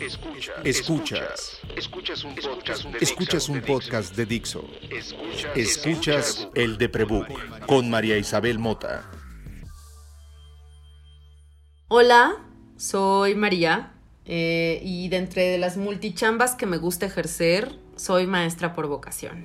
Escuchas. Escuchas. Escuchas un podcast de Escuchas Dixo. un podcast de Dixo. Escuchas, Escuchas el de Prebook con María Isabel Mota. Hola, soy María eh, y de entre las multichambas que me gusta ejercer, soy maestra por vocación.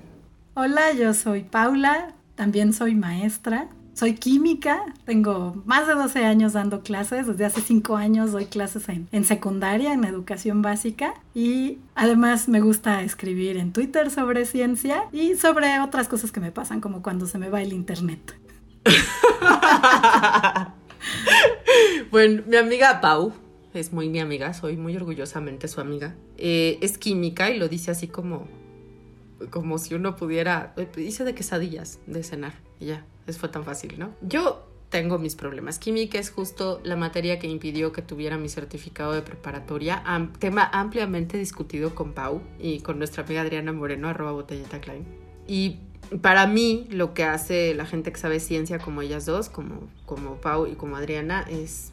Hola, yo soy Paula, también soy maestra. Soy química, tengo más de 12 años dando clases, desde hace 5 años doy clases en, en secundaria, en educación básica y además me gusta escribir en Twitter sobre ciencia y sobre otras cosas que me pasan, como cuando se me va el internet. bueno, mi amiga Pau es muy mi amiga, soy muy orgullosamente su amiga. Eh, es química y lo dice así como, como si uno pudiera. eh, Dice de quesadillas de cenar y ya, eso fue tan fácil, ¿no? Yo tengo mis problemas. Química es justo la materia que impidió que tuviera mi certificado de preparatoria, am- tema ampliamente discutido con Pau y con nuestra amiga Adriana Moreno, arroba botellita Klein. Y para mí, lo que hace la gente que sabe ciencia como ellas dos, como, como Pau y como Adriana, es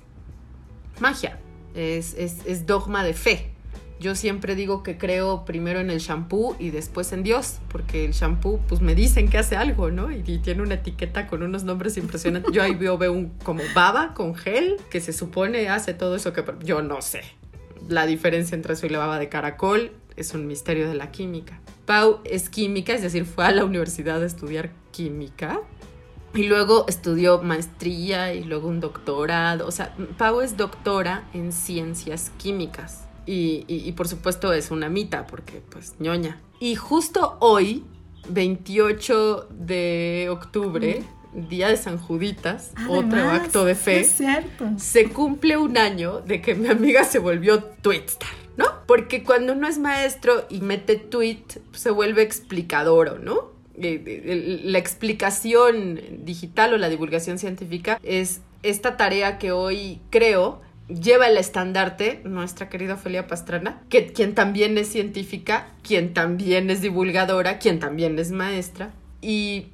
magia, es, es, es dogma de fe. Yo siempre digo que creo primero en el shampoo y después en Dios, porque el shampoo, pues me dicen que hace algo, ¿no? Y, tiene una etiqueta con unos nombres impresionantes. Yo ahí veo, veo un como baba con gel, que se supone hace todo eso que yo no sé. La diferencia entre eso y la baba de caracol es un misterio de la química. Pau es química, es decir, fue a la universidad a estudiar química. Y luego estudió maestría y luego un doctorado. O sea, Pau es doctora en ciencias químicas. Y, y- y por supuesto es una mita, porque pues ñoña. Y justo hoy, 28 de octubre, día de San Juditas, otro acto de fe Es cierto. se cumple un año de que mi amiga se volvió twitstar, ¿no? Porque cuando uno es maestro y mete tweet, se vuelve explicador, ¿no? Eh, eh, La explicación digital o la divulgación científica es esta tarea que hoy creo lleva el estandarte nuestra querida Ofelia Pastrana, que, quien también es científica, quien también es divulgadora, quien también es maestra y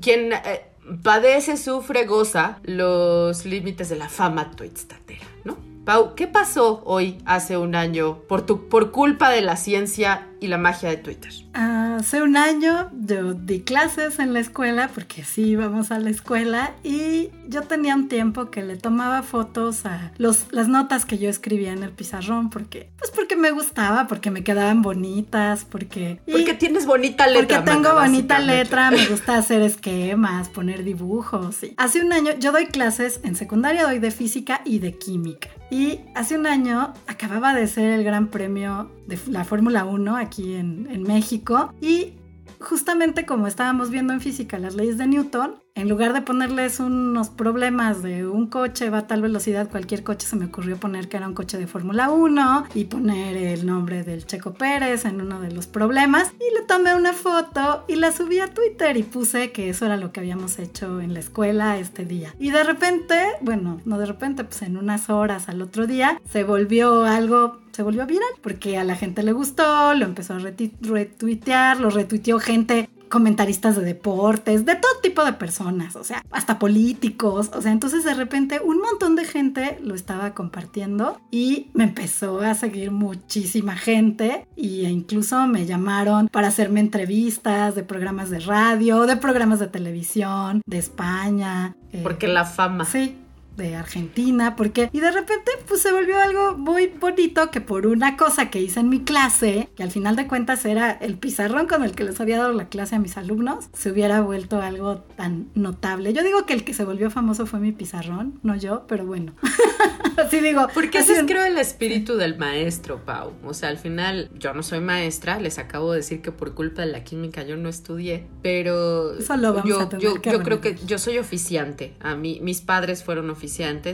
quien eh, padece, sufre, goza los límites de la fama twitstatera, ¿no? Pau, ¿qué pasó hoy, hace un año, por, tu, por culpa de la ciencia y la magia de Twitter? Hace un año yo di clases en la escuela, porque sí íbamos a la escuela, y yo tenía un tiempo que le tomaba fotos a los, las notas que yo escribía en el pizarrón, porque, pues porque me gustaba, porque me quedaban bonitas, porque... y Porque tienes bonita letra. porque tengo bonita letra, me gusta hacer esquemas, poner dibujos. sí. Hace un año yo doy clases en secundaria, doy de física y de química. Y hace un año acababa de ser el gran premio de la Fórmula 1 aquí en, en México. Y justamente como estábamos viendo en física las leyes de Newton, en lugar de ponerles unos problemas de un coche va a tal velocidad, cualquier coche se me ocurrió poner que era un coche de Fórmula 1 y poner el nombre del Checo Pérez en uno de los problemas. Y le tomé una foto y la subí a Twitter y puse que eso era lo que habíamos hecho en la escuela este día. Y de repente, bueno, no de repente, pues en unas horas al otro día se volvió algo se volvió viral porque a la gente le gustó, lo empezó a retuitear, lo retuiteó gente comentaristas de deportes, de todo tipo de personas, o sea, hasta políticos, o sea, entonces de repente un montón de gente lo estaba compartiendo y me empezó a seguir muchísima gente y incluso me llamaron para hacerme entrevistas de programas de radio, de programas de televisión, de España. eh, Porque la fama. Sí, de Argentina, porque y de repente pues se volvió algo muy bonito que por una cosa que hice en mi clase, que al final de cuentas era el pizarrón con el que les había dado la clase a mis alumnos, se hubiera vuelto algo tan notable. Yo digo que el que se volvió famoso fue mi pizarrón, no yo, pero bueno. Así digo. Porque así ese es creo el espíritu del maestro, Pau. O sea, al final yo no soy maestra, les acabo de decir que por culpa de la química yo no estudié, pero Eso lo vamos yo, a yo, yo creo que yo soy oficiante. A mí, mis padres fueron oficiantes,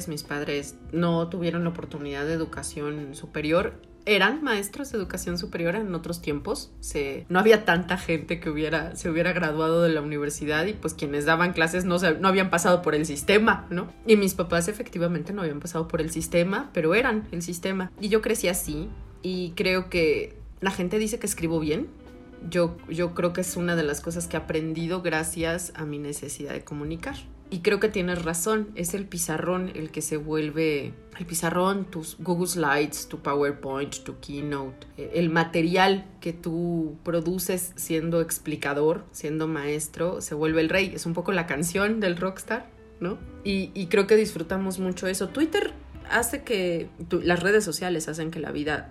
mis padres no tuvieron la oportunidad de educación superior. Eran maestros de educación superior en otros tiempos. Se, no había tanta gente que se hubiera graduado de la universidad y pues quienes daban clases no, habían pasado por el sistema, ¿no? Y mis papás efectivamente no habían pasado por el sistema, pero eran el sistema. Y yo crecí así y creo que la gente dice que escribo bien. Yo creo que es una de las cosas que he aprendido gracias a mi necesidad de comunicar. Y creo que tienes razón, es el pizarrón el que se vuelve, el pizarrón, tus Google Slides, tu PowerPoint, tu Keynote, eh, el material que tú produces siendo explicador, siendo maestro, se vuelve el rey. Es un poco la canción del rockstar, ¿no? Y, creo que disfrutamos mucho eso. Twitter hace que, las redes sociales hacen que la vida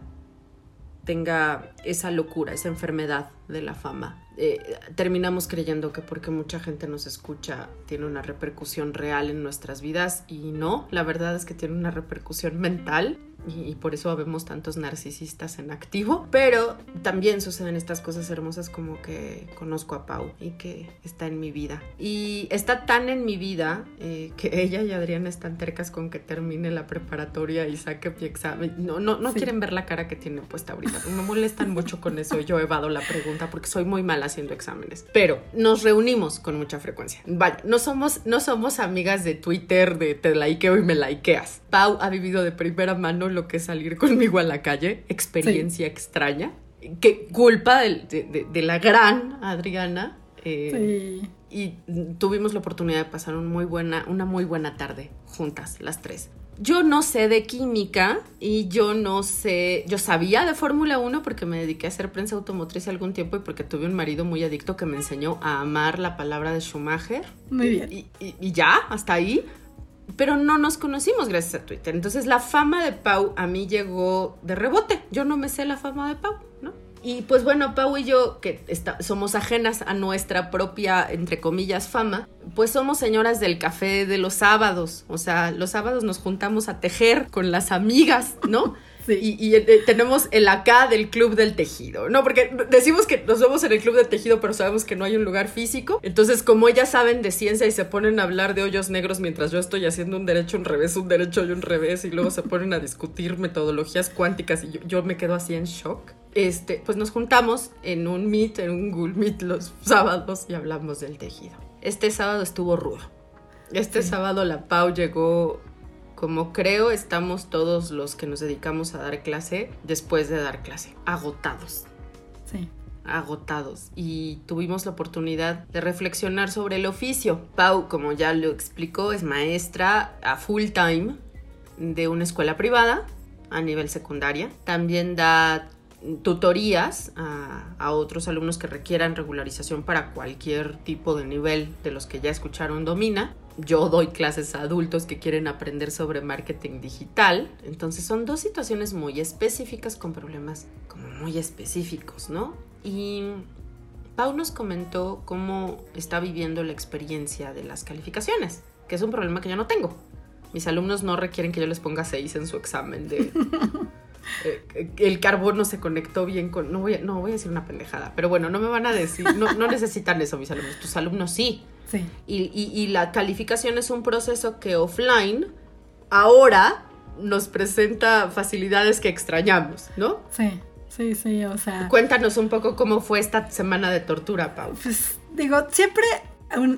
tenga esa locura, esa enfermedad de la fama. Eh, terminamos creyendo que porque mucha gente nos escucha tiene una repercusión real en nuestras vidas y no, la verdad es que tiene una repercusión mental y, y por eso vemos tantos narcisistas en activo, pero también suceden estas cosas hermosas como que conozco a Pau y que está en mi vida. Y está tan en mi vida eh, que ella y Adriana están tercas con que termine la preparatoria y saque mi examen. No, no, no Sí. quieren ver la cara que tiene puesta ahorita. Me molestan mucho con eso. Yo evado la pregunta porque soy muy mala haciendo exámenes. Pero nos reunimos con mucha frecuencia. Vaya, no somos, no somos amigas de Twitter, de te likeo y me likeas. Pau ha vivido de primera mano lo que es salir conmigo a la calle, experiencia extraña. Que culpa de, de- de la gran Adriana. eh, Sí. y tuvimos la oportunidad de pasar un muy buena, una muy buena tarde juntas, las tres. Yo no sé de química y yo no sé, yo sabía de Fórmula 1 porque me dediqué a hacer prensa automotriz algún tiempo y porque tuve un marido muy adicto que me enseñó a amar la palabra de Schumacher. Muy bien. Y, y- y ya, hasta ahí. Pero no nos conocimos gracias a Twitter. Entonces la fama de Pau a mí llegó de rebote. Yo no me sé la fama de Pau, ¿no? Y pues bueno, Pau y yo, que está- somos ajenas a nuestra propia, entre comillas, fama, pues somos señoras del café de los sábados. O sea, los sábados nos juntamos a tejer con las amigas, ¿no? Sí. Y, y, eh, tenemos el acá del club del tejido, ¿no? Porque decimos que nos vemos en el club del tejido, pero sabemos que no hay un lugar físico. Entonces, como ellas saben de ciencia y se ponen a hablar de hoyos negros mientras yo estoy haciendo un derecho, un revés, un derecho y un revés, y luego se ponen a discutir metodologías cuánticas y yo, yo me quedo así en shock. Este, pues nos juntamos en un meet, en un Google Meet los sábados y hablamos del tejido. Este sábado estuvo rudo. Este sábado la Pau llegó como creo estamos todos los que nos dedicamos a dar clase después de dar clase, agotados, Sí. agotados. Y tuvimos la oportunidad de reflexionar sobre el oficio. Pau, como ya lo explicó, es maestra a full time de una escuela privada a nivel secundaria. También da tutorías a, otros alumnos que requieran regularización para cualquier tipo de nivel de los que ya escucharon domina. Yo doy clases a adultos que quieren aprender sobre marketing digital. Entonces son dos situaciones muy específicas con problemas como muy específicos, ¿no? Y Pau nos comentó cómo está viviendo la experiencia de las calificaciones, que es un problema que yo no tengo. Mis alumnos no requieren que yo les ponga 6 en su examen de... eh, el carbono se conectó bien con... No voy, a, no voy a decir una pendejada, pero bueno, no me van a decir... No, no necesitan eso mis alumnos, tus alumnos sí. Sí. Y, y- y la calificación es un proceso que offline ahora nos presenta facilidades que extrañamos, ¿no? Sí. Sí, sí, o sea. Cuéntanos un poco cómo fue esta semana de tortura, Pau. Pues digo, siempre,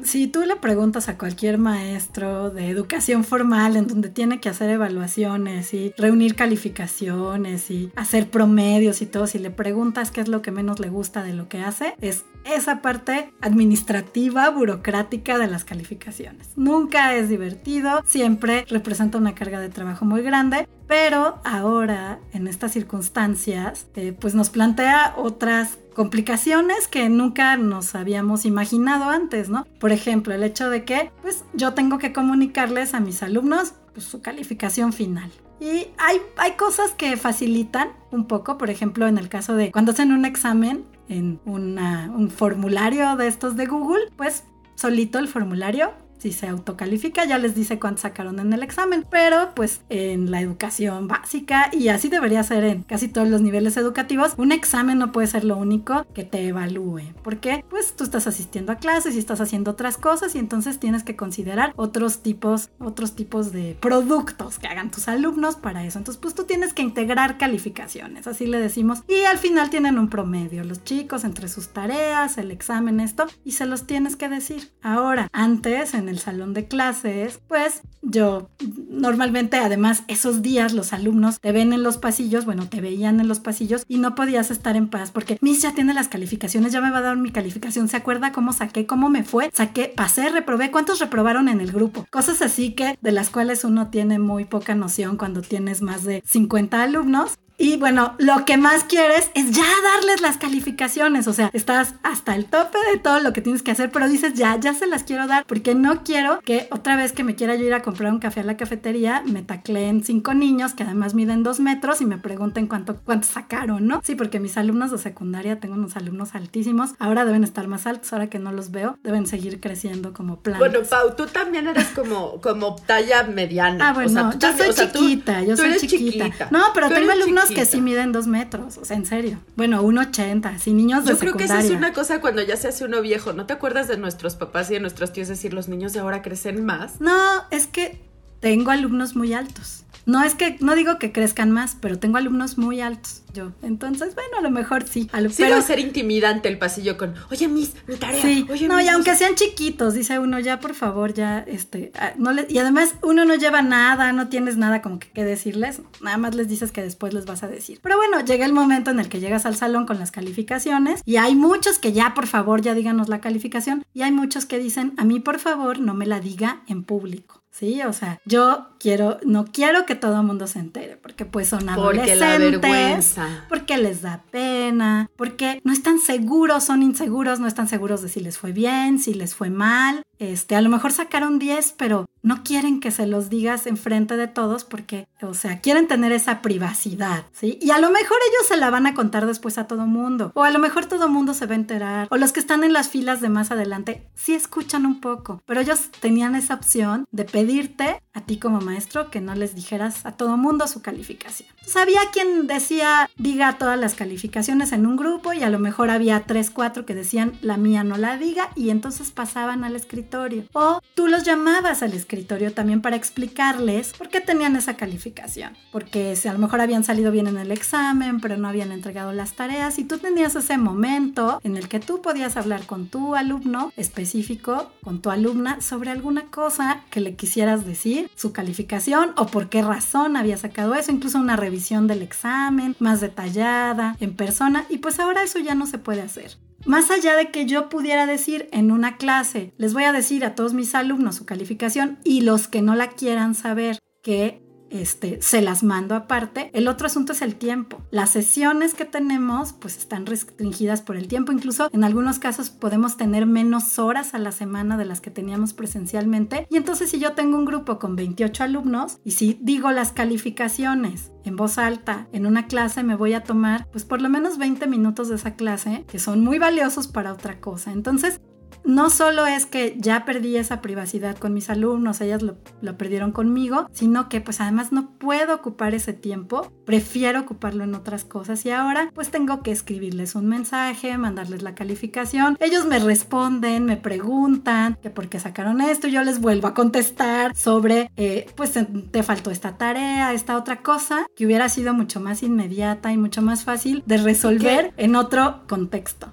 si tú le preguntas a cualquier maestro de educación formal en donde tiene que hacer evaluaciones y reunir calificaciones y hacer promedios y todo, si le preguntas qué es lo que menos le gusta de lo que hace, es esa parte administrativa, burocrática de las calificaciones. Nunca es divertido, siempre representa una carga de trabajo muy grande, pero ahora, en estas circunstancias, eh, pues nos plantea otras complicaciones que nunca nos habíamos imaginado antes, ¿no? Por ejemplo, el hecho de que, pues, yo tengo que comunicarles a mis alumnos pues, su calificación final. Y hay, hay cosas que facilitan un poco, por ejemplo, en el caso de cuando hacen un examen en un formulario de estos de Google, pues solito el formulario si se autocalifica ya les dice cuánto sacaron en el examen, pero pues en la educación básica y así debería ser en casi todos los niveles educativos, un examen no puede ser lo único que te evalúe, porque pues tú estás asistiendo a clases y estás haciendo otras cosas y entonces tienes que considerar otros tipos, otros tipos de productos que hagan tus alumnos para eso. Entonces pues tú tienes que integrar calificaciones, así le decimos, y al final tienen un promedio, los chicos entre sus tareas, el examen, esto, y se los tienes que decir. Ahora, antes en el salón de clases, pues yo normalmente además esos días los alumnos te ven en los pasillos, bueno, te veían en los pasillos y no podías estar en paz porque Miss ya tiene las calificaciones, ya me va a dar mi calificación, ¿se acuerda cómo saqué, cómo me fue? Saqué, pasé, reprobé, ¿cuántos reprobaron en el grupo? Cosas así que de las cuales uno tiene muy poca noción cuando tienes más de 50 alumnos y bueno, lo que más quieres es ya darles las calificaciones. O sea, estás hasta el tope de todo lo que tienes que hacer, pero dices ya, ya se las quiero dar porque no quiero que otra vez que me quiera yo ir a comprar un café a la cafetería me tacleen cinco niños que además miden dos metros y me pregunten cuánto, cuánto sacaron, ¿no? Sí, porque mis alumnos de secundaria, tengo unos alumnos altísimos, ahora deben estar más altos, ahora que no los veo, deben seguir creciendo como plantas. Bueno, Pau, tú también eres como, como talla mediana. Ah, bueno, yo soy chiquita, yo soy chiquita. No, pero tengo alumnos que sí miden dos metros, o sea, en serio. Bueno, 1,80, así niños de Yo creo que esa es una cosa cuando ya se hace uno viejo. ¿No te acuerdas de nuestros papás y de nuestros tíos decir los niños de ahora crecen más? No, es que tengo alumnos muy altos. No es que, no digo que crezcan más, pero tengo alumnos muy altos yo. Entonces, bueno, a lo mejor sí. A sí pero... ser intimidante el pasillo con, oye, mis, mi tarea. Sí, oye, no, y aunque sean chiquitos, dice uno, ya por favor, ya, este, ah, no le... y además uno no lleva nada, no tienes nada como que, que decirles, nada más les dices que después les vas a decir. Pero bueno, llega el momento en el que llegas al salón con las calificaciones y hay muchos que ya, por favor, ya díganos la calificación y hay muchos que dicen, a mí, por favor, no me la diga en público. Sí, o sea, yo quiero, no quiero que todo el mundo se entere, porque pues son adolescentes, porque, la porque les da pena, porque no están seguros, son inseguros, no están seguros de si les fue bien, si les fue mal. Este, a lo mejor sacaron 10, pero no quieren que se los digas enfrente de todos porque, o sea, quieren tener esa privacidad, ¿sí? Y a lo mejor ellos se la van a contar después a todo mundo, o a lo mejor todo mundo se va a enterar, o los que están en las filas de más adelante sí escuchan un poco, pero ellos tenían esa opción de pedirte a ti como maestro que no les dijeras a todo mundo su calificación. Sabía quien decía diga todas las calificaciones en un grupo y a lo mejor había tres, cuatro que decían la mía no la diga y entonces pasaban al escritorio. O tú los llamabas al escritorio también para explicarles por qué tenían esa calificación. Porque si a lo mejor habían salido bien en el examen, pero no habían entregado las tareas y tú tenías ese momento en el que tú podías hablar con tu alumno específico, con tu alumna, sobre alguna cosa que le quisieras decir, su calificación o por qué razón había sacado eso, incluso una revisión del examen más detallada, en persona, y pues ahora eso ya no se puede hacer. Más allá de que yo pudiera decir en una clase, les voy a decir a todos mis alumnos su calificación y los que no la quieran saber que este, se las mando aparte. El otro asunto es el tiempo. Las sesiones que tenemos pues están restringidas por el tiempo. Incluso en algunos casos podemos tener menos horas a la semana de las que teníamos presencialmente. Y entonces si yo tengo un grupo con 28 alumnos y si digo las calificaciones en voz alta en una clase me voy a tomar pues por lo menos 20 minutos de esa clase que son muy valiosos para otra cosa. Entonces no solo es que ya perdí esa privacidad con mis alumnos, ellas lo, perdieron conmigo, sino que pues además no puedo ocupar ese tiempo, prefiero ocuparlo en otras cosas y ahora pues tengo que escribirles un mensaje, mandarles la calificación, ellos me responden, me preguntan que por qué sacaron esto, yo les vuelvo a contestar sobre eh, pues te faltó esta tarea, esta otra cosa que hubiera sido mucho más inmediata y mucho más fácil de resolver en otro contexto.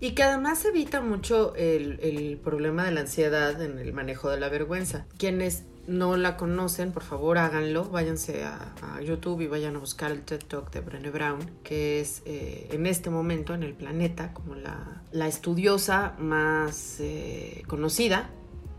Y que además evita mucho el, problema de la ansiedad en el manejo de la vergüenza. Quienes no la conocen, por favor háganlo, váyanse a, YouTube y vayan a buscar el TED Talk de Brené Brown, que es eh, en este momento en el planeta como la, la estudiosa más eh, conocida,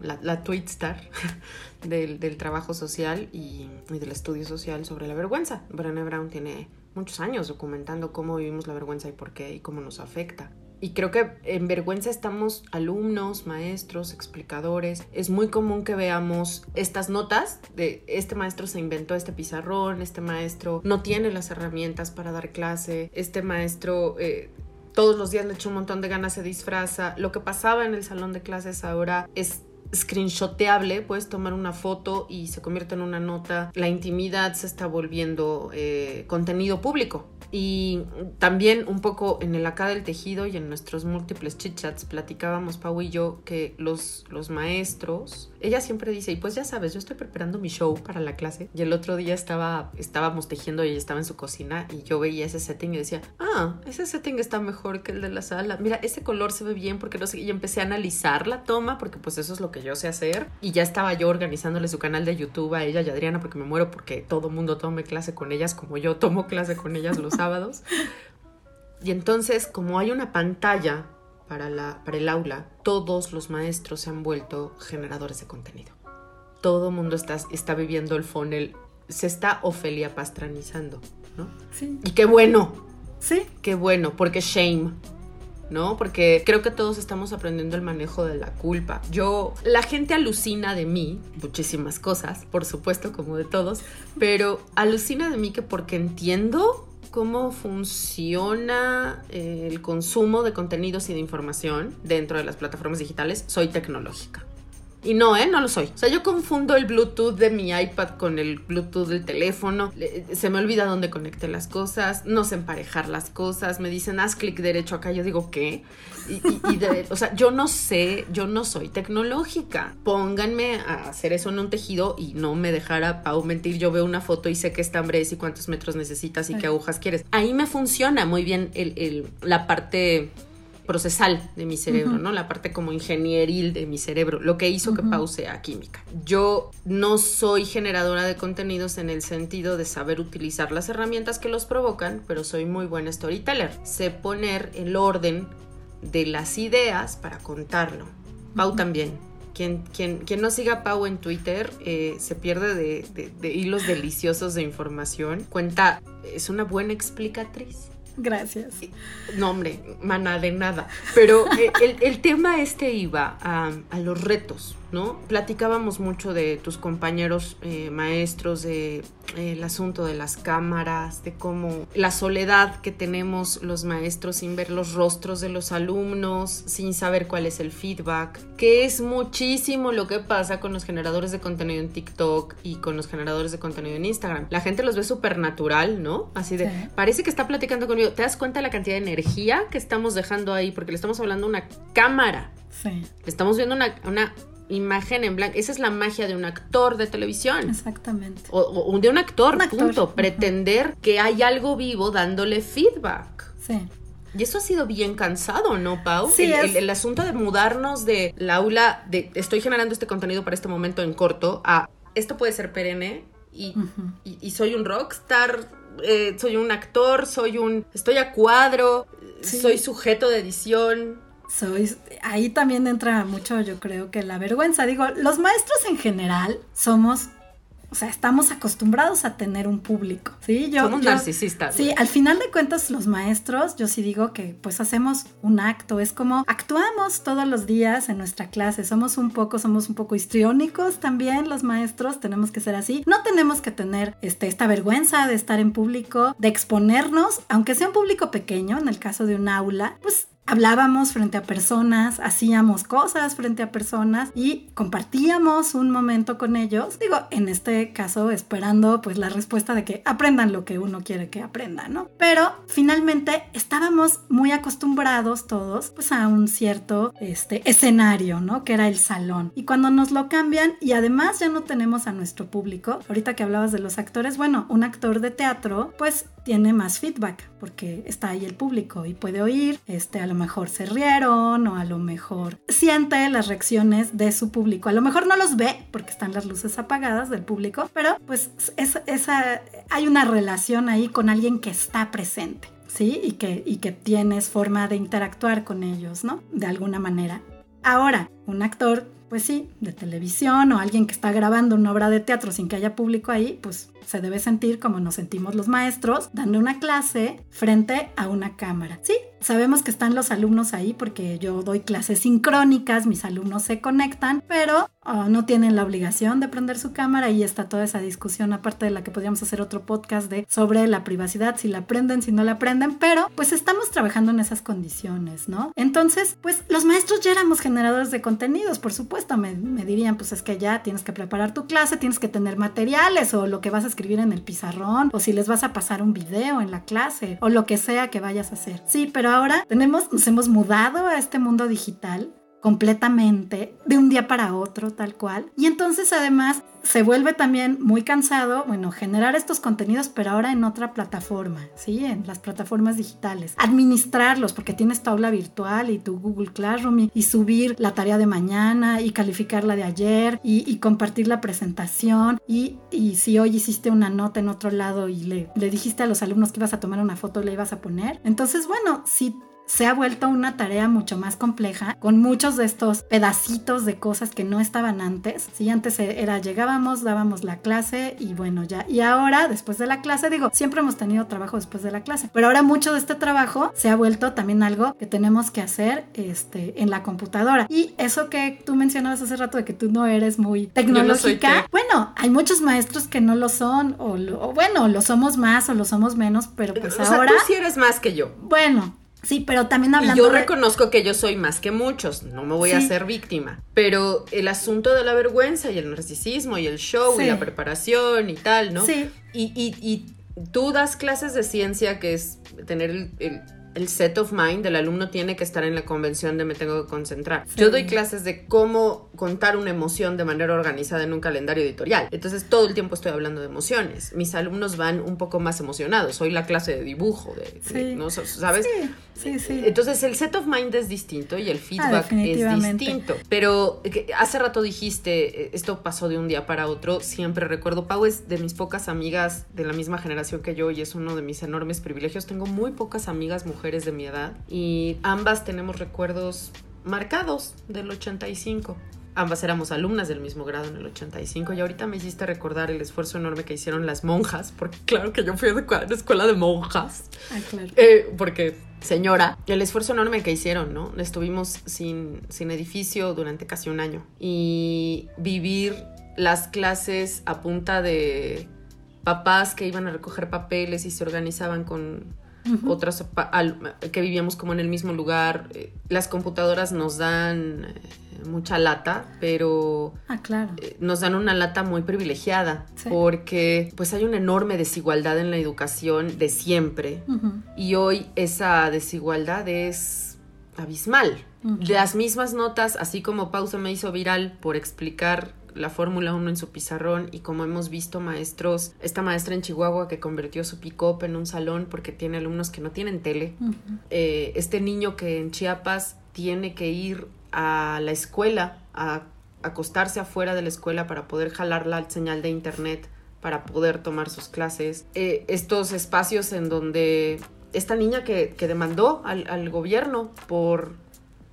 la, la tweet star del, del, trabajo social y, y, del estudio social sobre la vergüenza. Brené Brown tiene muchos años documentando cómo vivimos la vergüenza y por qué y cómo nos afecta y creo que en vergüenza estamos alumnos, maestros, explicadores. Es muy común que veamos estas notas de este maestro se inventó este pizarrón, este maestro no tiene las herramientas para dar clase, este maestro eh, todos los días le echa un montón de ganas, se disfraza. Lo que pasaba en el salón de clases ahora es screenshoteable, puedes tomar una foto y se convierte en una nota. La intimidad se está volviendo eh, contenido público. Y también un poco en el acá del tejido y en nuestros múltiples chit-chats platicábamos Pau y yo que los, los maestros, ella siempre dice, y pues ya sabes, yo estoy preparando mi show para la clase y el otro día estaba, estábamos tejiendo y ella estaba en su cocina y yo veía ese setting y decía, ah, ese setting está mejor que el de la sala, mira, ese color se ve bien porque no sé, y empecé a analizar la toma porque pues eso es lo que que yo sé hacer. Y ya estaba yo organizándole su canal de YouTube a ella y a Adriana porque me muero porque todo mundo tome clase con ellas como yo tomo clase con ellas los sábados. Y entonces, como hay una pantalla para, la, para el aula, todos los maestros se han vuelto generadores de contenido. Todo mundo está, está viviendo el funnel, se está Ofelia pastranizando, ¿no? Sí. Y qué bueno, Sí. qué bueno, porque shame, ¿no? Porque creo que todos estamos aprendiendo el manejo de la culpa. Yo, la gente alucina de mí, muchísimas cosas, por supuesto, como de todos, pero alucina de mí que porque entiendo cómo funciona eh, el consumo de contenidos y de información dentro de las plataformas digitales, soy tecnológica. Y no, ¿eh? No lo soy. O sea, yo confundo el Bluetooth de mi iPad con el Bluetooth del teléfono. Se me olvida dónde conecté las cosas. No sé emparejar las cosas. Me dicen, haz clic derecho acá. Yo digo, ¿qué? Y, y- y de- o sea, yo no sé, yo no soy tecnológica. Pónganme a hacer eso en un tejido y no me dejara Pau mentir. Yo veo una foto y sé qué estambre es y cuántos metros necesitas y qué agujas quieres. Ahí me funciona muy bien el- el- la parte procesal de mi cerebro. ¿no? La parte como ingenieril de mi cerebro, lo que hizo que Ujú. pause a química. Yo no soy generadora de contenidos en el sentido de saber utilizar las herramientas que los provocan, pero soy muy buena storyteller. Sé poner el orden de las ideas para contarlo. Pau también. Quien, quien, quien no siga a Pau en Twitter eh, se pierde de, de- de hilos deliciosos de información. Cuenta, es una buena explicatriz. Gracias. No, hombre, mana de nada. Pero eh, el, el tema este iba a, a los retos, ¿no? Platicábamos mucho de tus compañeros eh, maestros, de eh, el asunto de las cámaras, de cómo la soledad que tenemos los maestros sin ver los rostros de los alumnos, sin saber cuál es el feedback, que es muchísimo lo que pasa con los generadores de contenido en TikTok y con los generadores de contenido en Instagram. La gente los ve súper natural, ¿no? Así de, Sí. parece que está platicando conmigo. ¿Te das cuenta de la cantidad de energía que estamos dejando ahí? Porque le estamos hablando a una cámara. Sí, Le estamos viendo una, una imagen en blanco. Esa es la magia de un actor de televisión. exactamente. O, o de un actor, Un actor. punto. Pretender que hay algo vivo dándole feedback. Sí. Y eso ha sido bien cansado, ¿no, Pau? Sí, el, es- el- el asunto de mudarnos de la aula de estoy generando este contenido para este momento en corto a esto puede ser perenne y, Ujú. y- y soy un rockstar, eh, soy un actor, soy un... estoy a cuadro, Sí. soy sujeto de edición. Soy, ahí también entra mucho, yo creo que la vergüenza. Digo, los maestros en general somos, o sea, estamos acostumbrados a tener un público. Sí, yo. Somos yo- narcisistas. Sí, al final de cuentas los maestros, yo sí digo que pues hacemos un acto, es como actuamos todos los días en nuestra clase, somos un poco, somos un poco histriónicos también los maestros, tenemos que ser así, no tenemos que tener este, esta vergüenza de estar en público, de exponernos, aunque sea un público pequeño, en el caso de un aula, pues hablábamos frente a personas, hacíamos cosas frente a personas y compartíamos un momento con ellos. Digo, en este caso esperando pues la respuesta de que aprendan lo que uno quiere que aprendan, ¿no? Pero finalmente estábamos muy acostumbrados todos pues a un cierto este escenario, ¿no? Que era el salón. Y cuando nos lo cambian y además ya no tenemos a nuestro público, ahorita que hablabas de los actores, bueno, un actor de teatro pues tiene más feedback porque está ahí el público y puede oír, este, a lo mejor se rieron o a lo mejor siente las reacciones de su público. A lo mejor no los ve porque están las luces apagadas del público, pero pues es, esa, hay una relación ahí con alguien que está presente. ¿Sí? Y que, y que tienes forma de interactuar con ellos, ¿no? De alguna manera. Ahora, un actor, pues sí, de televisión o alguien que está grabando una obra de teatro sin que haya público ahí, pues se debe sentir como nos sentimos los maestros, dando una clase frente a una cámara. Sí, sabemos que están los alumnos ahí porque yo doy clases sincrónicas, mis alumnos se conectan, pero oh, no tienen la obligación de prender su cámara y está toda esa discusión aparte de la que podríamos hacer otro podcast de sobre la privacidad, si la prenden, si no la prenden, pero pues estamos trabajando en esas condiciones, ¿no? Entonces, pues los maestros ya éramos generadores de contenidos, por supuesto, me, me dirían, pues es que ya tienes que preparar tu clase, tienes que tener materiales o lo que vas a escribir en el pizarrón o si les vas a pasar un video en la clase o lo que sea que vayas a hacer. Sí, pero ahora tenemos, nos hemos mudado a este mundo digital completamente de un día para otro, tal cual. Y entonces además se vuelve también muy cansado, bueno, generar estos contenidos, pero ahora en otra plataforma, ¿sí? En las plataformas digitales. Administrarlos, porque tienes tu aula virtual y tu Google Classroom y, subir la tarea de mañana y calificar la de ayer y, compartir la presentación y, y, si hoy hiciste una nota en otro lado y le, le dijiste a los alumnos que ibas a tomar una foto, le ibas a poner. Entonces, bueno, si se ha vuelto una tarea mucho más compleja con muchos de estos pedacitos de cosas que no estaban antes. Si antes era llegábamos, dábamos la clase y bueno, ya. Y ahora, después de la clase, digo, siempre hemos tenido trabajo después de la clase, pero ahora mucho de este trabajo se ha vuelto también algo que tenemos que hacer este, en la computadora. Y eso que tú mencionabas hace rato de que tú no eres muy tecnológica, bueno, hay muchos maestros que no lo son, o, bueno, lo somos más o lo somos menos, pero pues ahora... Sea, tú sí eres más que yo. Bueno, Sí, pero también hablando. Y yo reconozco que yo soy más que muchos, no me voy a hacer víctima. Pero el asunto de la vergüenza y el narcisismo y el show y la preparación y tal, ¿no? Sí. Y, y, y, tú das clases de ciencia, que es tener el el set of mind del alumno tiene que estar en la convención de me tengo que concentrar. Yo doy clases de cómo contar una emoción de manera organizada en un calendario editorial. Entonces todo el tiempo estoy hablando de emociones. Mis alumnos van un poco más emocionados. Soy la clase de dibujo, de, ¿no? ¿sabes? Sí, sí, Entonces el set of mind es distinto y el ah, feedback es distinto. Pero hace rato dijiste, eh, esto pasó de un día para otro. Siempre recuerdo, Pau es de mis pocas amigas de la misma generación que yo y es uno de mis enormes privilegios. Tengo muy pocas amigas mujeres mujeres de mi edad y ambas tenemos recuerdos marcados del 85. Ambas éramos alumnas del mismo grado en el 85 y ahorita me hiciste recordar el esfuerzo enorme que hicieron las monjas, porque claro que yo fui a una escuela de monjas. Ah, claro. Eh, porque señora, el esfuerzo enorme que hicieron, ¿no? Estuvimos sin, sin edificio durante casi un año y vivir las clases a punta de papás que iban a recoger papeles y se organizaban con otras que vivíamos como en el mismo lugar. Eh, las computadoras nos dan eh, mucha lata, pero ah, claro. Eh, nos dan una lata muy privilegiada porque pues hay una enorme desigualdad en la educación de siempre y hoy esa desigualdad es abismal. Las mismas notas, así como Pausa me hizo viral por explicar la Fórmula 1 en su pizarrón y como hemos visto maestros, esta maestra en Chihuahua que convirtió su pick-up en un salón porque tiene alumnos que no tienen tele, eh, este niño que en Chiapas tiene que ir a la escuela, a acostarse afuera de la escuela para poder jalar la señal de internet, para poder tomar sus clases, eh, estos espacios en donde esta niña que, demandó al, al gobierno por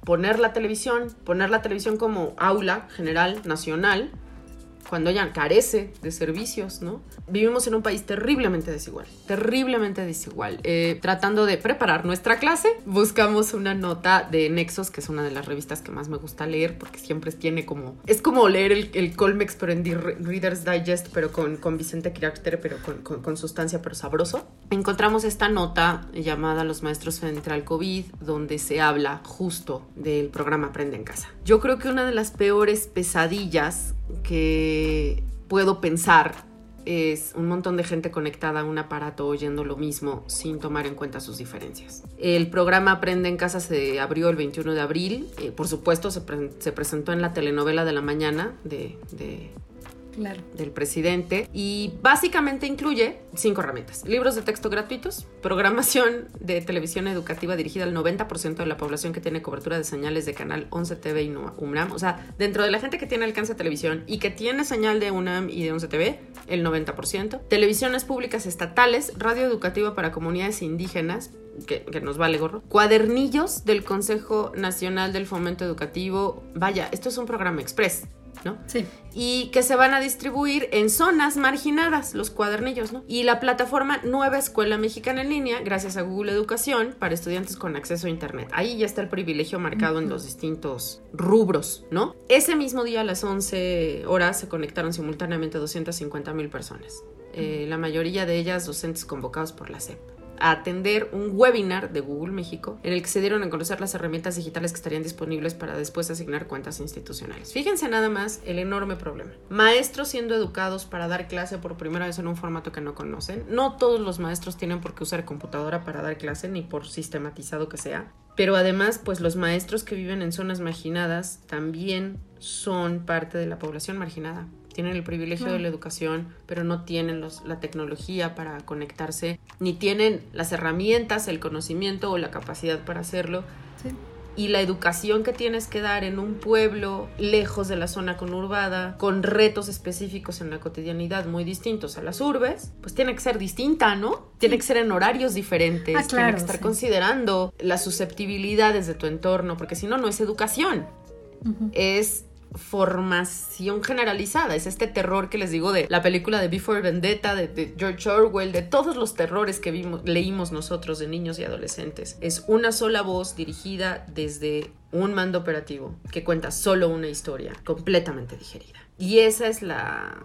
poner la televisión, poner la televisión como aula general, nacional, cuando ella carece de servicios, ¿no? Vivimos en un país terriblemente desigual, terriblemente desigual. Eh, tratando de preparar nuestra clase, buscamos una nota de Nexos, que es una de las revistas que más me gusta leer, porque siempre tiene como... Es como leer el, el Colmex, pero en Reader's Digest, pero con, con Vicente Quirarte, pero con, con, sustancia, pero sabroso. Encontramos esta nota llamada Los Maestros frente al COVID, donde se habla justo del programa Aprende en Casa. Yo creo que una de las peores pesadillas que puedo pensar es un montón de gente conectada a un aparato oyendo lo mismo sin tomar en cuenta sus diferencias. El programa Aprende en Casa se abrió el 21 de abril. Eh, por supuesto, se, presentó en la telenovela de la mañana de del presidente y básicamente incluye cinco herramientas. Libros de texto gratuitos, programación de televisión educativa dirigida al 90% de la población que tiene cobertura de señales de canal 11 TV y UNAM. O sea, dentro de la gente que tiene alcance televisión y que tiene señal de UNAM y de 11 TV, el 90%. Televisiones públicas estatales, radio educativa para comunidades indígenas, que, que, nos vale gorro. Cuadernillos del Consejo Nacional del Fomento Educativo. Vaya, esto es un programa express. ¿No? Sí. Y que se van a distribuir en zonas marginadas, los cuadernillos, ¿no? Y la plataforma Nueva Escuela Mexicana en Línea, gracias a Google Educación, para estudiantes con acceso a Internet. Ahí ya está el privilegio marcado en los distintos rubros, ¿no? Ese mismo día a las 11 horas se conectaron simultáneamente 250 mil personas. Eh, la mayoría de ellas docentes convocados por la SEP. A atender un webinar de Google México en el que se dieron a conocer las herramientas digitales que estarían disponibles para después asignar cuentas institucionales. Fíjense nada más el enorme problema. Maestros siendo educados para dar clase por primera vez en un formato que no conocen. No todos los maestros tienen por qué usar computadora para dar clase, ni por sistematizado que sea. Pero además, pues los maestros que viven en zonas marginadas también son parte de la población marginada tienen el privilegio de la educación, pero no tienen los, la tecnología para conectarse, ni tienen las herramientas, el conocimiento o la capacidad para hacerlo. Y la educación que tienes que dar en un pueblo lejos de la zona conurbada, con retos específicos en la cotidianidad muy distintos a las urbes, pues tiene que ser distinta, ¿no? Tiene que ser en horarios diferentes, Ah, tiene claro, que estar sí. considerando las susceptibilidades de tu entorno, porque si no, no es educación Ujú. es formación generalizada, es este terror que les digo de la película de Before Vendetta, de, George Orwell, de todos los terrores que vimos, leímos nosotros de niños y adolescentes. Es una sola voz dirigida desde un mando operativo que cuenta solo una historia completamente digerida. Y esa es la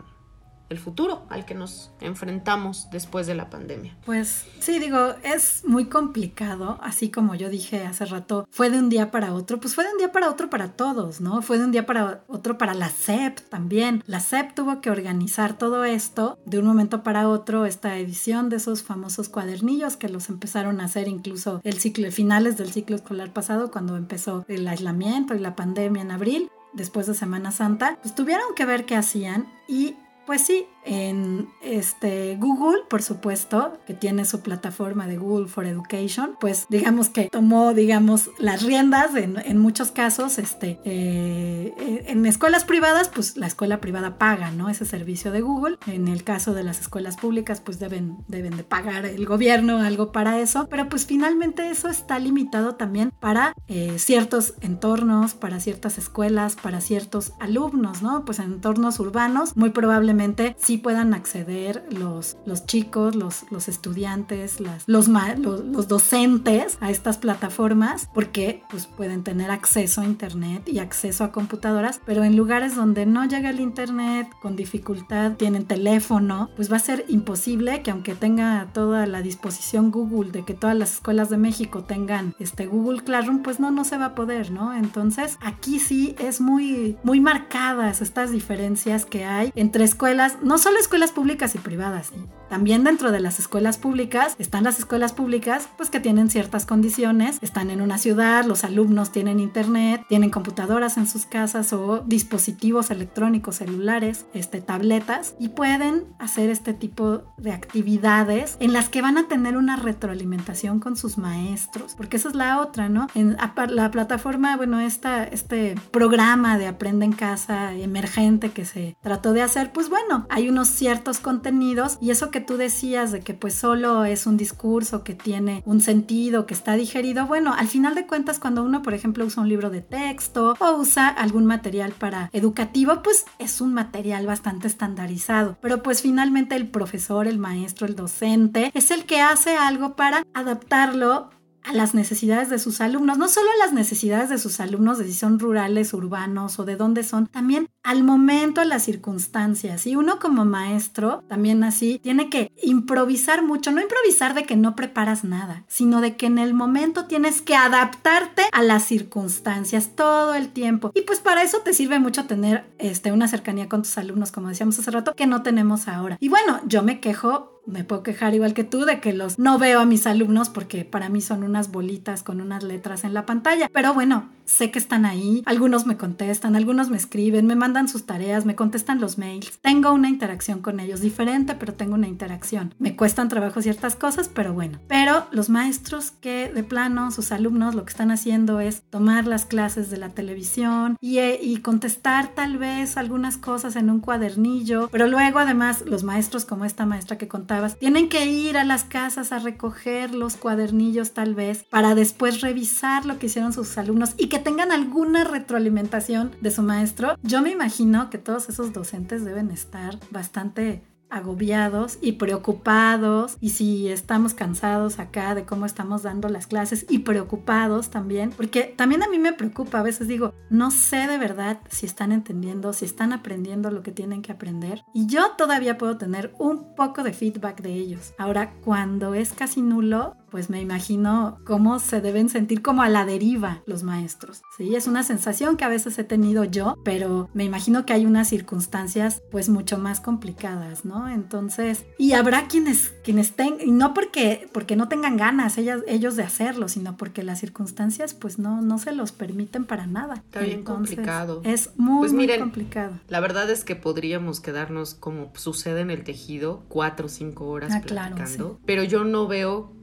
el futuro al que nos enfrentamos después de la pandemia. Pues sí, digo, es muy complicado, así como yo dije hace rato, fue de un día para otro, pues fue de un día para otro para todos, ¿no? Fue de un día para otro para la SEP también. La SEP tuvo que organizar todo esto de un momento para otro, esta edición de esos famosos cuadernillos que los empezaron a hacer incluso el ciclo, finales del ciclo escolar pasado, cuando empezó el aislamiento y la pandemia en abril, después de Semana Santa, pues tuvieron que ver qué hacían y pues sí, en este Google, por supuesto, que tiene su plataforma de Google for Education, pues digamos que tomó, digamos, las riendas en, muchos casos, este, eh, en escuelas privadas, pues la escuela privada paga, ¿no? Ese servicio de Google. En el caso de las escuelas públicas, pues deben, deben de pagar el gobierno algo para eso, pero pues finalmente eso está limitado también para eh, ciertos entornos, para ciertas escuelas, para ciertos alumnos, ¿no? Pues en entornos urbanos, muy probablemente sí puedan acceder los, los chicos, los, los estudiantes, los, los, los docentes a estas plataformas, porque pues pueden tener acceso a internet y acceso a computadoras, pero en lugares donde no llega el internet, con dificultad, tienen teléfono, pues va a ser imposible que aunque tenga toda la disposición Google de que todas las escuelas de México tengan este Google Classroom, pues no, no se va a poder, ¿no? Entonces aquí sí es muy, muy marcadas estas diferencias que hay entre escuelas, no solo escuelas públicas y privadas. También dentro de las escuelas públicas están las escuelas públicas, pues que tienen ciertas condiciones, están en una ciudad, los alumnos tienen internet, tienen computadoras en sus casas o dispositivos electrónicos, celulares, este, tabletas y pueden hacer este tipo de actividades en las que van a tener una retroalimentación con sus maestros, porque esa es la otra, ¿no? En la plataforma, bueno, esta, este programa de Aprende en Casa emergente que se trató de hacer, pues bueno, hay unos ciertos contenidos y eso que tú decías de que pues solo es un discurso que tiene un sentido, que está digerido, bueno, al final de cuentas cuando uno, por ejemplo, usa un libro de texto o usa algún material para educativo, pues es un material bastante estandarizado, pero pues finalmente el profesor, el maestro, el docente es el que hace algo para adaptarlo a las necesidades de sus alumnos, no solo a las necesidades de sus alumnos de si son rurales, urbanos o de dónde son, también al momento, a las circunstancias. Y uno como maestro, también así, tiene que improvisar mucho, no improvisar de que no preparas nada, sino de que en el momento tienes que adaptarte a las circunstancias todo el tiempo. Y pues para eso te sirve mucho tener este, una cercanía con tus alumnos, como decíamos hace rato, que no tenemos ahora. Y bueno, yo me quejo me puedo quejar igual que tú de que los no veo a mis alumnos porque para mí son unas bolitas con unas letras en la pantalla. Pero bueno, sé que están ahí, algunos me contestan, algunos me escriben, me mandan sus tareas, me contestan los mails. Tengo una interacción con ellos diferente, pero tengo una interacción. Me cuestan trabajo ciertas cosas, pero bueno. Pero los maestros que de plano, sus alumnos, lo que están haciendo es tomar las clases de la televisión y, eh, y contestar tal vez algunas cosas en un cuadernillo, pero luego además los maestros como esta maestra que tienen que ir a las casas a recoger los cuadernillos tal vez para después revisar lo que hicieron sus alumnos y que tengan alguna retroalimentación de su maestro. Yo me imagino que todos esos docentes deben estar bastante agobiados y preocupados y si estamos cansados acá de cómo estamos dando las clases y preocupados también, porque también a mí me preocupa, a veces digo, no sé de verdad si están entendiendo, si están aprendiendo lo que tienen que aprender y yo todavía puedo tener un poco de feedback de ellos. Ahora, cuando es casi nulo, pues me imagino cómo se deben sentir como a la deriva los maestros. Sí, es una sensación que a veces he tenido yo, pero me imagino que hay unas circunstancias pues mucho más complicadas, ¿no? Entonces, y habrá quienes quienes tengan y no porque porque no tengan ganas ellas, ellos de hacerlo, sino porque las circunstancias pues no no se los permiten para nada. Está bien complicado. Es muy, Pues muy miren, complicado. La verdad es que podríamos quedarnos como sucede en el tejido, cuatro o cinco horas Ah, claro, platicando, pero yo no veo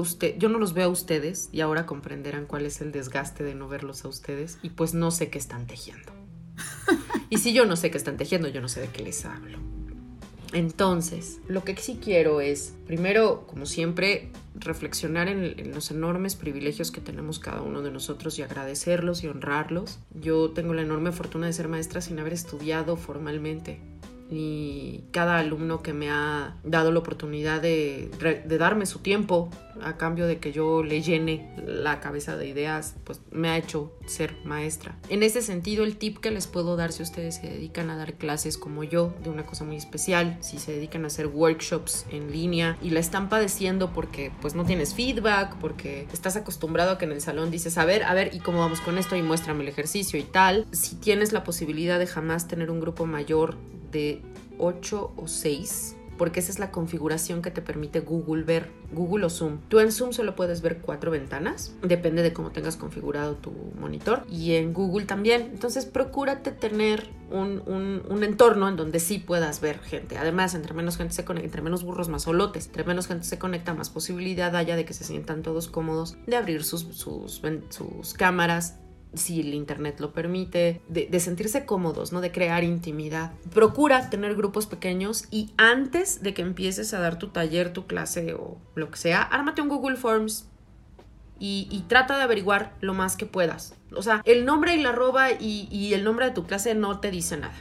usted, yo no los veo a ustedes y ahora comprenderán cuál es el desgaste de no verlos a ustedes y pues no sé qué están tejiendo. y si yo no sé qué están tejiendo, yo no sé de qué les hablo. Entonces, lo que sí quiero es, primero, como siempre, reflexionar en, los enormes privilegios que tenemos cada uno de nosotros y agradecerlos y honrarlos. Yo tengo la enorme fortuna de ser maestra sin haber estudiado formalmente. Y cada alumno que me ha dado la oportunidad de, darme su tiempo a cambio de que yo le llene la cabeza de ideas, pues me ha hecho ser maestra. En ese sentido, el tip que les puedo dar si ustedes se dedican a dar clases como yo, de una cosa muy especial, si se dedican a hacer workshops en línea y la están padeciendo porque pues no tienes feedback, porque estás acostumbrado a que en el salón dices, a ver, a ver, ¿y cómo vamos con esto? Y muéstrame el ejercicio y tal. Si tienes la posibilidad de jamás tener un grupo mayor de 8 o 6 porque esa es la configuración que te permite Google ver, Google o Zoom. Tú en Zoom solo puedes ver cuatro ventanas, depende de cómo tengas configurado tu monitor, y en Google también. Entonces, procúrate tener un, un, entorno en donde sí puedas ver gente. Además, entre menos gente se conecta, entre menos burros más solotes, entre menos gente se conecta, más posibilidad haya de que se sientan todos cómodos, de abrir sus, sus, sus cámaras, si el internet lo permite, de, sentirse cómodos, ¿no? De crear intimidad. Procura tener grupos pequeños y antes de que empieces a dar tu taller, tu clase o lo que sea, ármate un Google Forms y, y trata de averiguar lo más que puedas. O sea, el nombre y la arroba y, y el nombre de tu clase no te dice nada.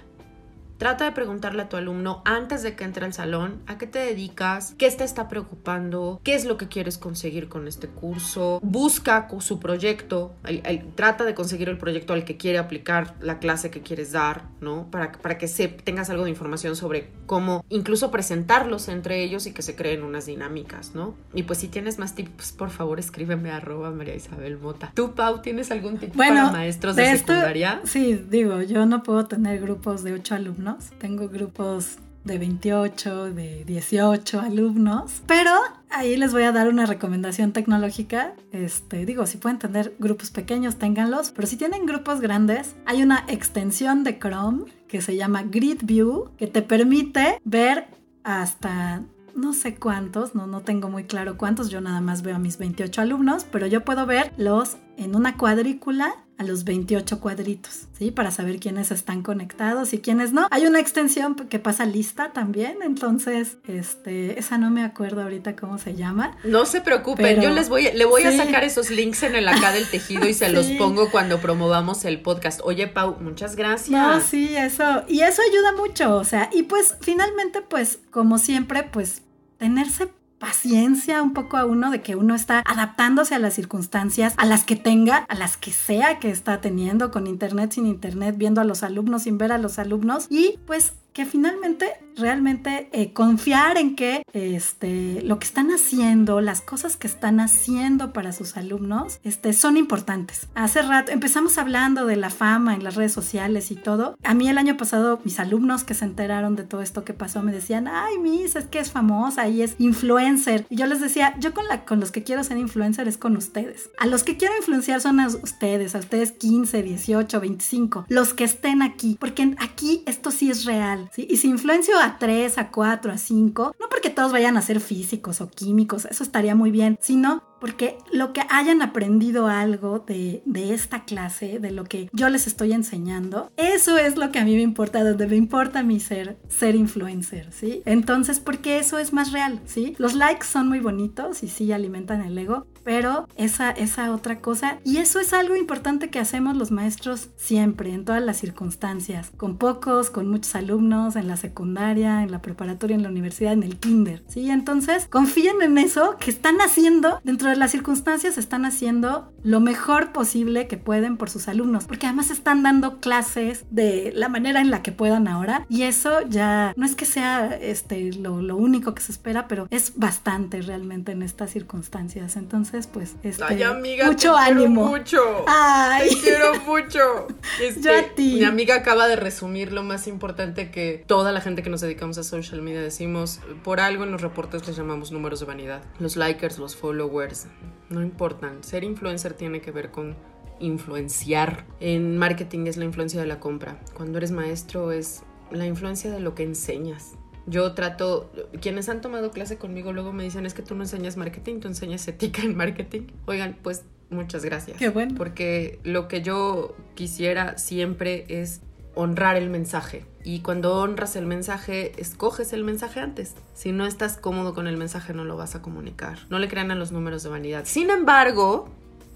Trata de preguntarle a tu alumno antes de que entre al salón a qué te dedicas, qué te está preocupando, qué es lo que quieres conseguir con este curso. Busca su proyecto, el, el, trata de conseguir el proyecto al que quiere aplicar la clase que quieres dar, ¿no? Para, para que se, tengas algo de información sobre cómo incluso presentarlos entre ellos y que se creen unas dinámicas, ¿no? Y pues si tienes más tips, por favor escríbeme a arroba María Isabel Mota. ¿Tú, Pau, tienes algún tip bueno, para maestros de, de esto, secundaria? Sí, digo, yo no puedo tener grupos de ocho alumnos tengo grupos de 28, de 18 alumnos, pero ahí les voy a dar una recomendación tecnológica. Este, digo, si pueden tener grupos pequeños, ténganlos, pero si tienen grupos grandes, hay una extensión de Chrome que se llama Grid View que te permite ver hasta no sé cuántos, no, no tengo muy claro cuántos, yo nada más veo a mis 28 alumnos, pero yo puedo ver los en una cuadrícula a los 28 cuadritos, ¿sí? Para saber quiénes están conectados y quiénes no. Hay una extensión que pasa lista también, entonces, este, esa no me acuerdo ahorita cómo se llama. No se preocupen, pero, yo les voy, le voy sí. a sacar esos links en el acá del tejido y se sí. los pongo cuando promovamos el podcast. Oye, Pau, muchas gracias. No, sí, eso, y eso ayuda mucho, o sea, y pues finalmente, pues, como siempre, pues, tenerse paciencia un poco a uno de que uno está adaptándose a las circunstancias, a las que tenga, a las que sea que está teniendo, con internet, sin internet, viendo a los alumnos, sin ver a los alumnos. Y pues que finalmente realmente eh, confiar en que este, lo que están haciendo, las cosas que están haciendo para sus alumnos, este, son importantes. Hace rato empezamos hablando de la fama en las redes sociales y todo. A mí el año pasado mis alumnos que se enteraron de todo esto que pasó me decían, ay, Miss, es que es famosa y es influencer. Y yo les decía, yo con, la, con los que quiero ser influencer es con ustedes. A los que quiero influenciar son a ustedes, a ustedes 15, 18, 25, los que estén aquí, porque aquí esto sí es real. ¿Sí? Y si influencio a 3, a 4, a 5, no porque todos vayan a ser físicos o químicos, eso estaría muy bien, sino porque lo que hayan aprendido algo de, de, esta clase, de lo que yo les estoy enseñando, eso es lo que a mí me importa, donde me importa mí ser, ser influencer, ¿sí? Entonces, porque eso es más real, ¿sí? Los likes son muy bonitos y sí alimentan el ego, pero esa, esa otra cosa, y eso es algo importante que hacemos los maestros siempre, en todas las circunstancias, con pocos, con muchos alumnos, en la secundaria, en la preparatoria, en la universidad, en el kinder, ¿sí? Entonces, confíen en eso que están haciendo, dentro de las circunstancias, están haciendo lo mejor posible que pueden por sus alumnos, porque además están dando clases de la manera en la que puedan ahora, y eso ya no es que sea este, lo, lo único que se espera, pero es bastante realmente en estas circunstancias. Entonces, pues, este, Ay, amiga, mucho te ánimo. Mucho. Ay. Te quiero mucho. Este, Yo a ti. Mi amiga acaba de resumir lo más importante que toda la gente que nos dedicamos a social media decimos. Por algo en los reportes les llamamos números de vanidad. Los likers, los followers, no importan. Ser influencer tiene que ver con influenciar. En marketing es la influencia de la compra. Cuando eres maestro es la influencia de lo que enseñas. Yo trato, quienes han tomado clase conmigo luego me dicen, es que tú no enseñas marketing, tú enseñas ética en marketing. Oigan, pues muchas gracias. Qué bueno. Porque lo que yo quisiera siempre es honrar el mensaje. Y cuando honras el mensaje, escoges el mensaje antes. Si no estás cómodo con el mensaje, no lo vas a comunicar. No le crean a los números de vanidad. Sin embargo,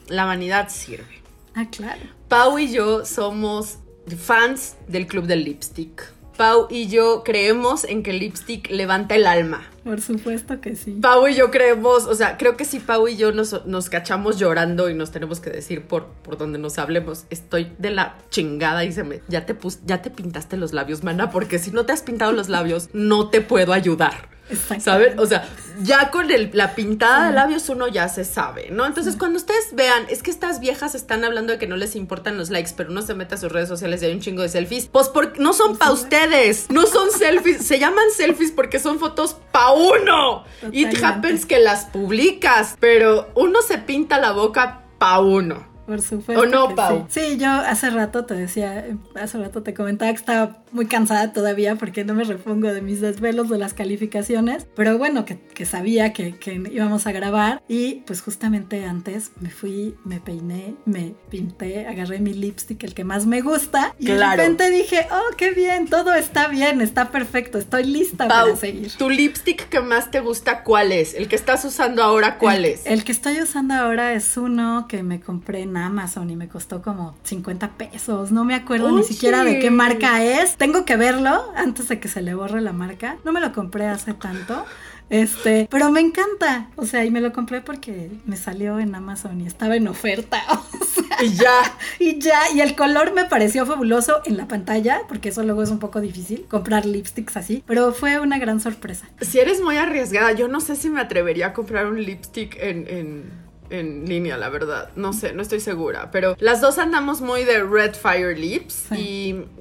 la vanidad sirve. Ah, claro. Pau y yo somos fans del Club del Lipstick. Pau y yo creemos en que el lipstick levanta el alma. Por supuesto que sí. Pau y yo creemos, o sea, creo que si Pau y yo nos, nos cachamos llorando y nos tenemos que decir por, por donde nos hablemos, estoy de la chingada y se me, ya te, pus, ya te pintaste los labios, mana, porque si no te has pintado los labios, no te puedo ayudar. ¿Saben? O sea, ya con el, la pintada de labios uno ya se sabe, ¿no? Entonces, cuando ustedes vean, es que estas viejas están hablando de que no les importan los likes, pero uno se mete a sus redes sociales y hay un chingo de selfies, pues porque no son pa' ustedes, no son selfies, se llaman selfies porque son fotos pa' uno. It happens que las publicas, pero uno se pinta la boca pa' uno. Por supuesto. ¿O no, Pau? Sí. sí. yo hace rato te decía, hace rato te comentaba que estaba muy cansada todavía porque no me repongo de mis desvelos de las calificaciones, pero bueno, que, que sabía que, que, íbamos a grabar y pues justamente antes me fui, me peiné, me pinté, agarré mi lipstick, el que más me gusta y claro. de repente dije, oh, qué bien, todo está bien, está perfecto, estoy lista Pau, para seguir. ¿Tu lipstick que más te gusta cuál es? ¿El que estás usando ahora cuál el, es? El que estoy usando ahora es uno que me compré en Amazon y me costó como 50 pesos. No me acuerdo Oye. ni siquiera de qué marca es. Tengo que verlo antes de que se le borre la marca. No me lo compré hace tanto. Este, pero me encanta. O sea, y me lo compré porque me salió en Amazon y estaba en oferta. O sea, y ya. Y ya. Y el color me pareció fabuloso en la pantalla, porque eso luego es un poco difícil comprar lipsticks así. Pero fue una gran sorpresa. Si eres muy arriesgada, yo no sé si me atrevería a comprar un lipstick en, en en línea, la verdad. No sé, no estoy segura. Pero las dos andamos muy de Red Fire Lips. Sí.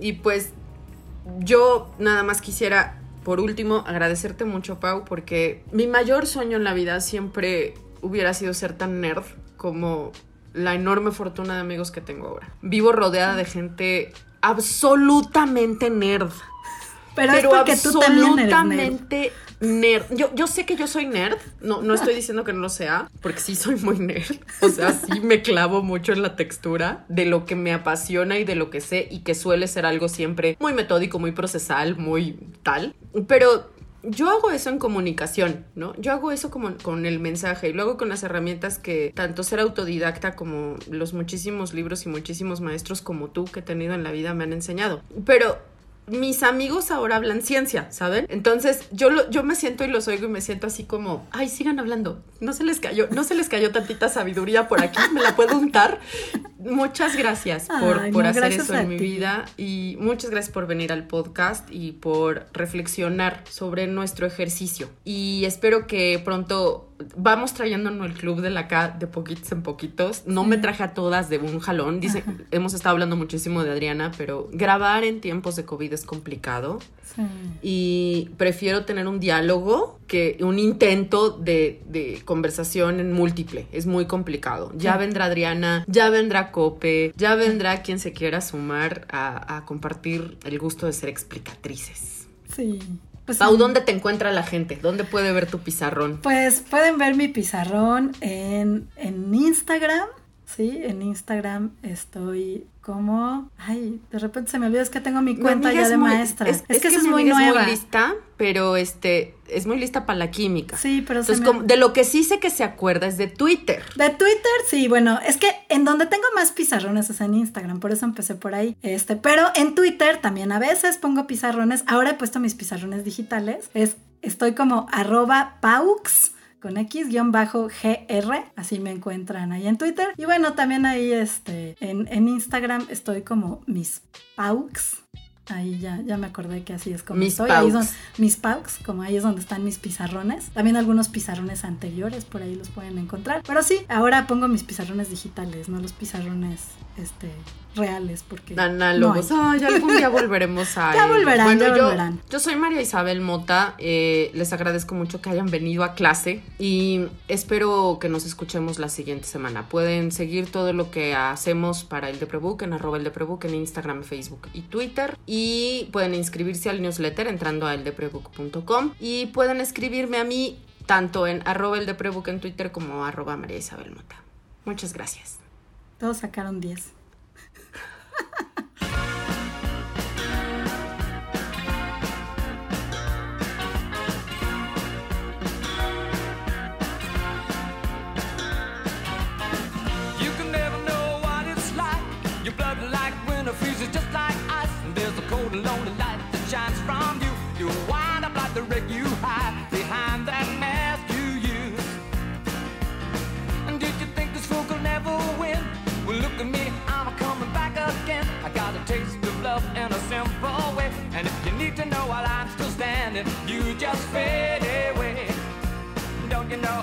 Y, y, pues yo nada más quisiera, por último, agradecerte mucho, Pau, porque mi mayor sueño en la vida siempre hubiera sido ser tan nerd como la enorme fortuna de amigos que tengo ahora. Vivo rodeada de gente absolutamente nerd. Pero, pero es porque tú también eres absolutamente nerd. Yo, yo sé que yo soy nerd, no, no estoy diciendo que no lo sea, porque sí soy muy nerd. O sea, sí me clavo mucho en la textura de lo que me apasiona y de lo que sé y que suele ser algo siempre muy metódico, muy procesal, muy tal. Pero yo hago eso en comunicación, ¿no? Yo hago eso como con el mensaje y luego con las herramientas que tanto ser autodidacta como los muchísimos libros y muchísimos maestros como tú que he tenido en la vida me han enseñado. Pero mis amigos ahora hablan ciencia, ¿saben? Entonces yo, lo, yo me siento y los oigo y me siento así como, ay, sigan hablando, no se les cayó, no se les cayó tantita sabiduría por aquí, me la puedo untar. Muchas gracias por, ay, por no, hacer eso en mi vida y muchas gracias por venir al podcast y por reflexionar sobre nuestro ejercicio. Y espero que pronto vamos trayéndonos el club de la K de poquitos en poquitos. No me traje a todas de un jalón. Dice, Ajá. hemos estado hablando muchísimo de Adriana, pero grabar en tiempos de COVID es complicado Sí. y prefiero tener un diálogo que un intento de, de conversación en múltiple. Es muy complicado. Ya Sí. vendrá Adriana, ya vendrá Cope, ya vendrá quien se quiera sumar a, a compartir el gusto de ser explicatrices. Sí. Pues, Pau, ¿dónde te encuentra la gente? ¿Dónde puede ver tu pizarrón? Pues pueden ver mi pizarrón en, en Instagram. Sí, en Instagram estoy como. Ay, de repente se me olvida, es que tengo mi cuenta ya de muy- maestra. Es, que, mi es muy nueva. Es muy lista, pero este es muy lista para la química. Sí, pero Entonces, me- como- de lo que sí sé que se acuerda es de Twitter. De Twitter, sí, bueno, es que en donde tengo más pizarrones es en Instagram, por eso empecé por ahí. Este, pero en Twitter también a veces pongo pizarrones. Ahora he puesto mis pizarrones digitales. Es, estoy como arroba paux con X guion bajo GR, así me encuentran ahí en Twitter. Y bueno, también ahí este, en, Instagram estoy como mis paux. Ahí ya, ya me acordé que así es como Mis estoy. Ahí donde- mis paux, como ahí es donde están mis pizarrones. También algunos pizarrones anteriores, por ahí los pueden encontrar. Pero sí, ahora pongo mis pizarrones digitales, no los pizarrones este, reales, porque... Análogos. no hay. Ay, algún día volveremos a. Ya volverán, ya yo, volverán. Yo soy María Isabel Mota. eh, les agradezco mucho que hayan venido a clase y espero que nos escuchemos la siguiente semana. Pueden seguir todo lo que hacemos para el Deprebook en arroba el Deprebook en Instagram, Facebook y Twitter. Y pueden inscribirse al newsletter entrando a eldeprebook.com y pueden escribirme a mí tanto en arroba el Deprebook en Twitter como arroba María Isabel Mota. Muchas gracias. Todos sacaron 10. You hide behind that mask you use. And did you think this fool could never win? Well, look at me, I'm coming back again. I got a taste of love in a simple way. And if you need to know while I'm still standing, you just fade away. Don't you know